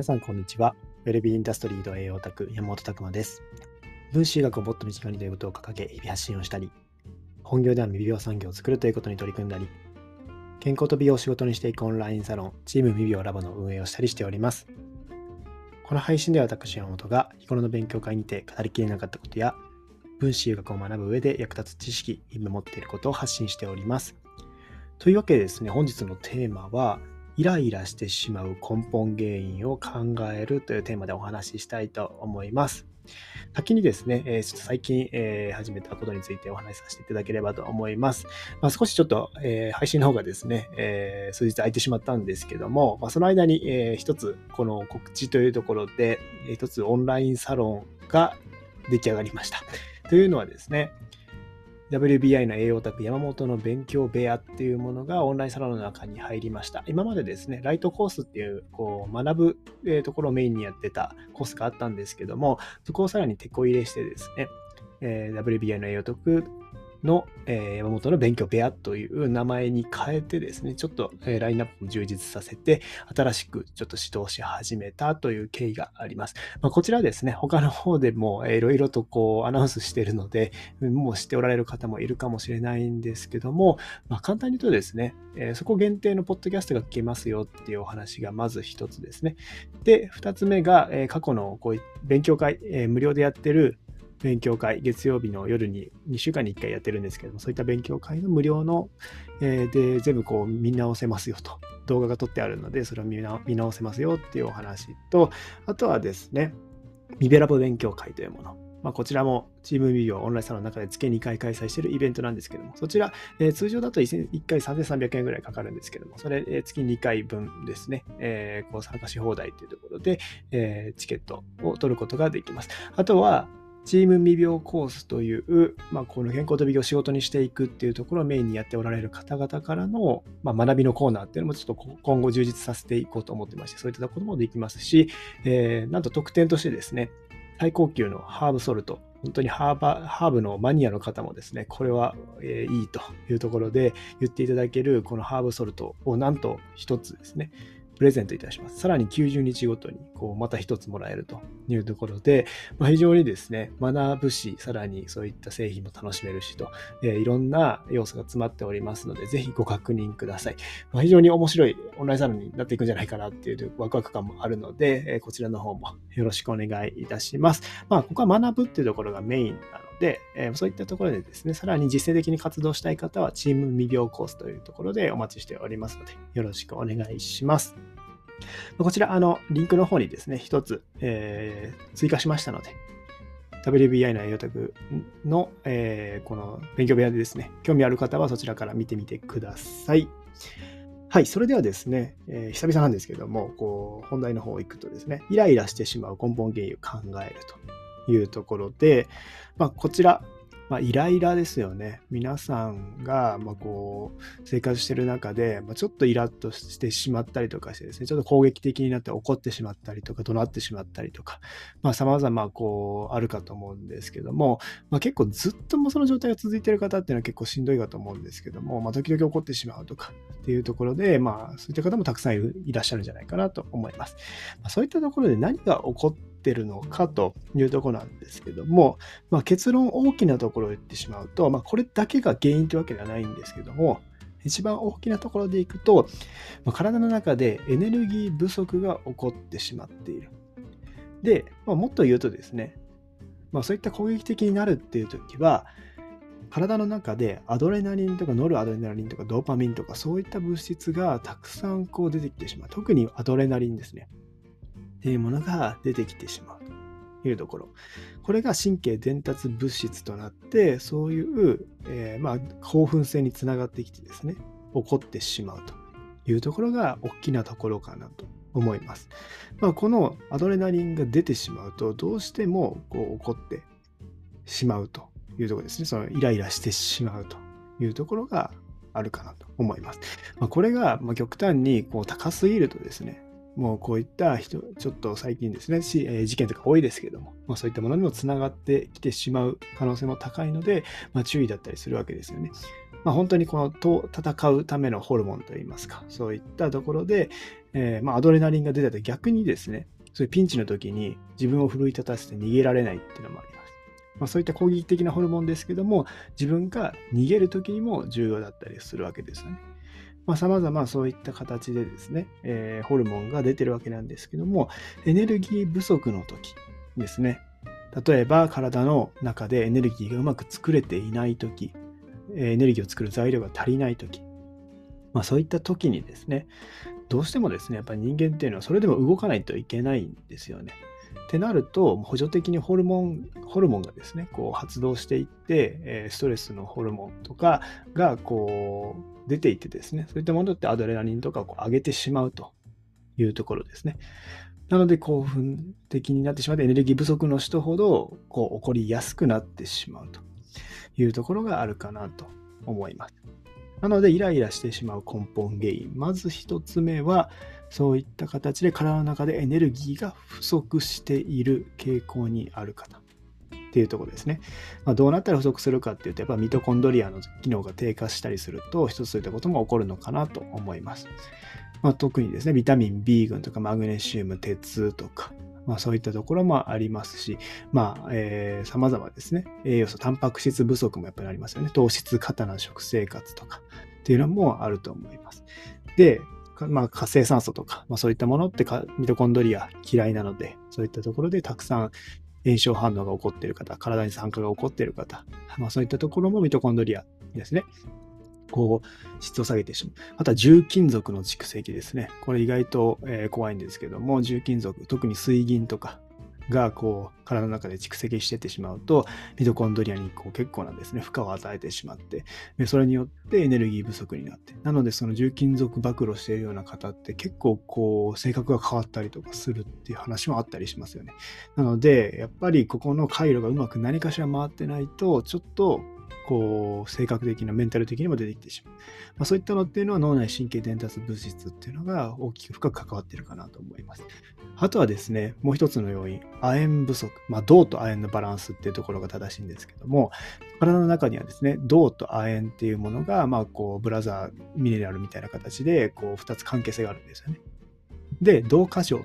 皆さん、こんにちは。ウェルビーインダストリード栄養オタク、山本拓馬です。分子医学をもっと身近にということを掲げ、日々発信をしたり、本業では未病産業を作るということに取り組んだり、健康と美容を仕事にしていくオンラインサロン、チーム未病ラボの運営をしたりしております。この配信では私、山本が日頃の勉強会にて語りきれなかったことや、分子医学を学ぶ上で役立つ知識、今持っていることを発信しております。というわけでですね、本日のテーマは、イライラしてしまう根本原因を考えるというテーマでお話ししたいと思います。先にですね、えちょっと最近、え始めたことについてお話しさせていただければと思います。まあ、少しちょっと、え配信の方がですね、え数日空いてしまったんですけども、まあ、その間に、え一つ、この告知というところで、一つオンラインサロンが出来上がりました。というのはですね、WBI の栄養卓山本の勉強部屋っていうものがオンラインサロンの中に入りました。今までですね、ライトコースっていうこう学ぶ、ところをメインにやってたコースがあったんですけども、そこをさらに手こ入れしてですね、えー、WBI の栄養卓の、えー、山本の勉強部屋という名前に変えてですね、ちょっと、えー、ラインナップを充実させて、新しくちょっと指導し始めたという経緯があります。まあ、こちらですね、他の方でもいろいろとこうアナウンスしているので、もう知っておられる方もいるかもしれないんですけども、まあ、簡単に言うとですね、えー、そこ限定のポッドキャストが聞けますよっていうお話がまず一つですね。で、二つ目が、えー、過去のこう勉強会、えー、無料でやってる勉強会、月曜日の夜に2週間に1回やってるんですけども、そういった勉強会の無料の、えー、で全部こう見直せますよと。動画が撮ってあるので、それを見直せますよっていうお話と、あとはですね、ミベラボ勉強会というもの。まあ、こちらもチームビデオオンラインサロンの中で月2回開催しているイベントなんですけども、そちら、えー、通常だと 1, 1回3300円ぐらいかかるんですけども、それ、えー、月2回分ですね、えー、こう参加し放題というところで、えチケットを取ることができます。あとは、チーム未病コースという、まあ、この健康と美容を仕事にしていくっていうところをメインにやっておられる方々からの、まあ、学びのコーナーっていうのもちょっと今後充実させていこうと思ってまして、そういったこともできますし、えー、なんと特典としてですね、最高級のハーブソルト、本当にハーバハーブのマニアの方もですね、これは、えー、いいというところで言っていただけるこのハーブソルトをなんと一つですね、プレゼントいたします。さらに90日ごとにこうまた一つもらえるというところで、まあ、非常にですね、学ぶし、さらにそういった製品も楽しめるしと、えー、いろんな要素が詰まっておりますので、ぜひご確認ください。まあ、非常に面白いオンラインサロンになっていくんじゃないかなっていうワクワク感もあるので、えー、こちらの方もよろしくお願いいたします。まあ、ここは学ぶっていうところがメインなので、え、そういったところでですね、さらに実践的に活動したい方は、チーム未病コースというところでお待ちしておりますので、よろしくお願いします。こちら、あの、リンクの方にですね、一つ、えー、追加しましたので、WBI の栄養卓の、えー、この勉強部屋でですね、興味ある方はそちらから見てみてください。はい、それではですね、えー、久々なんですけども、こう、本題の方行くとですね、イライラしてしまう根本原因を考えるというところで、まあ、こちら、まあ、イライラですよね。皆さんが、ま、こう、生活してる中で、ま、ちょっとイラッとしてしまったりとかしてですね、ちょっと攻撃的になって怒ってしまったりとか、怒鳴ってしまったりとか、まあ、様々、こう、あるかと思うんですけども、ま、結構ずっともその状態が続いてる方っていうのは結構しんどいかと思うんですけども、ま、時々怒ってしまうとかっていうところで、まあ、そういった方もたくさんいらっしゃるんじゃないかなと思います。ま、そういったところで何が起こってってるのかというとこなんですけども、まあ、結論大きなところを言ってしまうと、まあ、これだけが原因というわけではないんですけども、一番大きなところでいくと、まあ、体の中でエネルギー不足が起こってしまっている。で、まあ、もっと言うとですね、まあ、そういった攻撃的になるっていう時は、体の中でアドレナリンとかノルアドレナリンとかドーパミンとかそういった物質がたくさんこう出てきてしまう。特にアドレナリンですね。っていうものが出てきてしまうというところ。これが神経伝達物質となって、そういう、えー、まあ、興奮性につながってきてですね、起こってしまうというところが大きなところかなと思います。まあ、このアドレナリンが出てしまうと、どうしてもこう起こってしまうというところですね。そのイライラしてしまうというところがあるかなと思います。まあ、これがま極端にこう高すぎるとですね、もうこういった人、ちょっと最近ですね、しえー、事件とか多いですけども、まあ、そういったものにもつながってきてしまう可能性も高いので、まあ、注意だったりするわけですよね。まあ、本当にこのと戦うためのホルモンといいますか、そういったところで、えー、まあ、アドレナリンが出たと逆にですね、そういうピンチの時に自分を奮い立たせて逃げられないっていうのもあります。まあ、そういった攻撃的なホルモンですけども、自分が逃げる時にも重要だったりするわけですよね。まあ、様々そういった形でですね、えー、ホルモンが出てるわけなんですけども、エネルギー不足の時ですね。例えば体の中でエネルギーがうまく作れていない時、エネルギーを作る材料が足りない時、まあ、そういった時にですね、どうしてもですね、やっぱり人間っていうのはそれでも動かないといけないんですよね。ってなると、補助的にホルモン、ホルモンがですね、こう発動していって、ストレスのホルモンとかがこう出ていってですね、そういったものってアドレナリンとかをこう上げてしまうというところですね。なので興奮的になってしまってエネルギー不足の人ほどこう起こりやすくなってしまうというところがあるかなと思います。なのでイライラしてしまう根本原因。まず一つ目はそういった形で体の中でエネルギーが不足している傾向にある方っていうところですね。まあ、どうなったら不足するかっていうと、やっぱミトコンドリアの機能が低下したりすると、一つそういったことも起こるのかなと思います。まあ、特にですね、ビタミン B 群とかマグネシウム、鉄とか、まあ、そういったところもありますし、まあ、えー、様々ですね、栄養素、タンパク質不足もやっぱりありますよね。糖質過多な食生活とかっていうのもあると思います。で、まあ、活性酸素とか、まあ、そういったものってミトコンドリア嫌いなので、そういったところでたくさん炎症反応が起こっている方、体に酸化が起こっている方、まあ、そういったところもミトコンドリアですね。こう、質を下げてしまう。あとは重金属の蓄積ですね。これ意外と、えー、怖いんですけども、重金属、特に水銀とか、がこう体の中で蓄積してってしまうとミトコンドリアにこう結構なですね負荷を与えてしまってでそれによってエネルギー不足になってなのでその重金属暴露しているような方って結構こう性格が変わったりとかするっていう話もあったりしますよね。なのでやっぱりここの回路がうまく何かしら回ってないとちょっとこう性格的なメンタル的にも出てきてしまう、まあ、そういったのっていうのは脳内神経伝達物質っていうのが大きく深く関わってるかなと思います。あとはですねもう一つの要因亜鉛不足、まあ、銅と亜鉛のバランスっていうところが正しいんですけども体の中にはですね銅と亜鉛っていうものがまあこうブラザーミネラルみたいな形でこう2つ関係性があるんですよね。で銅過剰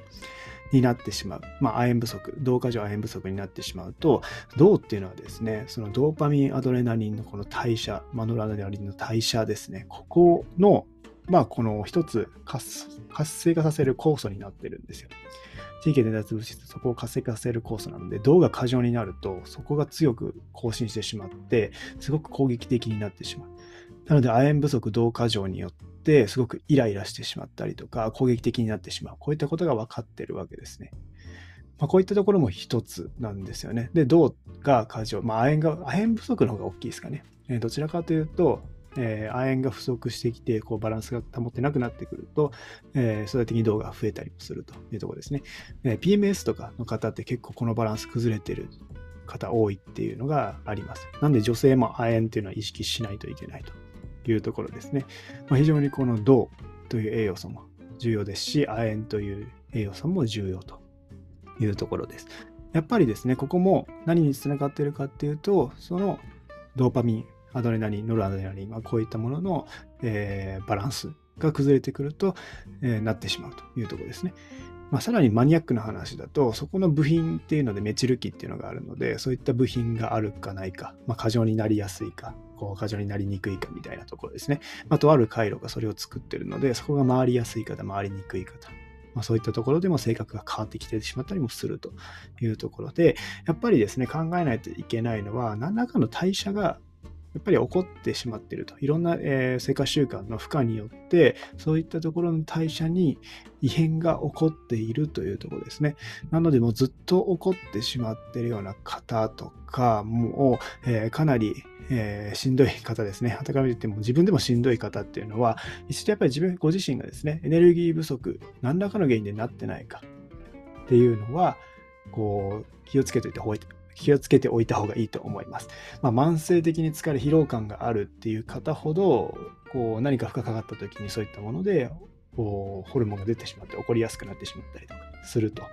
になってしまう。まあ、亜鉛不足、銅過剰亜鉛不足になってしまうと、銅っていうのはですね、そのドーパミン、アドレナリンのこの代謝、マノラドレナリンの代謝ですね、ここの、まあ、この一つ活性化させる酵素になってるんですよ。神経伝達物質、そこを活性化させる酵素なので、銅が過剰になると、そこが強く更新してしまって、すごく攻撃的になってしまう。なので、亜鉛不足、銅過剰によって、ってすごくイライラしてしまったりとか攻撃的になってしまうこういったことが分かってるわけですね。まあ、こういったところも一つなんですよね。で、銅が過剰、まあ、亜鉛が、亜鉛不足の方が大きいですかね。えー、どちらかというと、えー、亜鉛が不足してきて、こうバランスが保ってなくなってくると、えー、相対的に銅が増えたりもするというところですね。えー、PMS とかの方って結構このバランス崩れてる方多いっていうのがあります。なんで女性も亜鉛っていうのは意識しないといけないというところですね。まあ、非常にこの銅という栄養素も重要ですし、亜鉛という栄養素も重要というところです。やっぱりですね、ここも何につながっているかっていうと、そのドーパミン、アドレナリン、ノルアドレナリン、まあ、こういったものの、えー、バランスが崩れてくると、えー、なってしまうというところですね。まあ、さらにマニアックな話だと、そこの部品っていうのでメチル基っていうのがあるので、そういった部品があるかないか、まあ、過剰になりやすいか、こう過剰になりにくいかみたいなところですね。まあ、とある回路がそれを作ってるので、そこが回りやすい方、回りにくい方。まあ、そういったところでも性格が変わってきてしまったりもするというところで、やっぱりですね、考えないといけないのは、何らかの代謝がやっぱり起こってしまっていると。いろんな、えー、生活習慣の負荷によって、そういったところの代謝に異変が起こっているというところですね。なので、もうずっと起こってしまっているような方とか、もう、えー、かなり、えー、しんどい方ですね。はたから見ても自分でもしんどい方っていうのは、一度やっぱり自分、ご自身がですね、エネルギー不足、何らかの原因でなってないかっていうのは、こう、気をつけておいて気をつけておいた方がいいと思います。まあ、慢性的に疲れ、疲労感があるっていう方ほど、こう何か負荷かかった時にそういったものでホルモンが出てしまって起こりやすくなってしまったりとかすると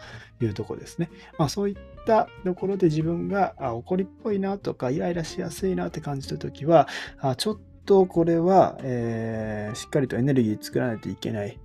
いうところですね。まあ、そういったところで自分が怒りっぽいなとかイライラしやすいなって感じた時はあちょっとこれは、えー、しっかりとエネルギー作らないといけない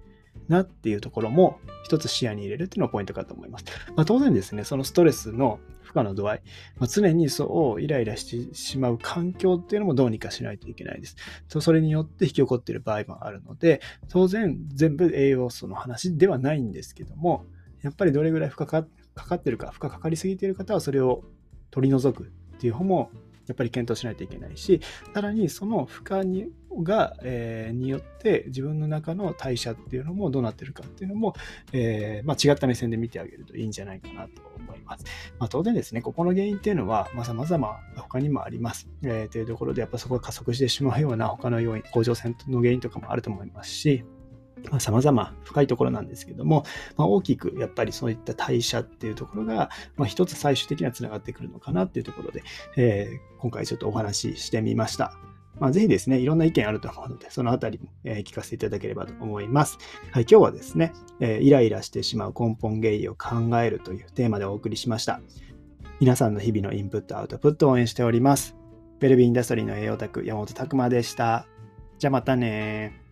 なっていうところも一つ視野に入れるっていうのがポイントかと思います。まあ、当然ですね、そのストレスの負荷の度合い、まあ、常にそうイライラしてしまう環境っていうのもどうにかしないといけないです。とそれによって引き起こっている場合もあるので、当然全部栄養素の話ではないんですけども、やっぱりどれぐらい負荷かかってるか、負荷かかりすぎている方はそれを取り除くっていう方もやっぱり検討しないといけないし、さらにその負荷にが、えー、によって自分の中の代謝っていうのもどうなってるかっていうのも、えー、まあ、違った目線で見てあげるといいんじゃないかなと思います。まあ、当然ですね、ここの原因っていうのは、まざまざま他にもあります。えー、というところで、やっぱそこが加速してしまうような他の要因、甲状腺の原因とかもあると思いますし、まあ、様々深いところなんですけども、まあ、大きくやっぱりそういった代謝っていうところが、まあ、一つ最終的にはつながってくるのかなっていうところで、えー、今回ちょっとお話ししてみました。まあ、ぜひですね、いろんな意見あると思うので、そのあたりも、えー、聞かせていただければと思います。はい、今日はですね、えー、イライラしてしまう根本原因を考えるというテーマでお送りしました。皆さんの日々のインプット、アウトプットを応援しております。ベルビーインダストリーの栄養卓、山本拓馬でした。じゃあまたね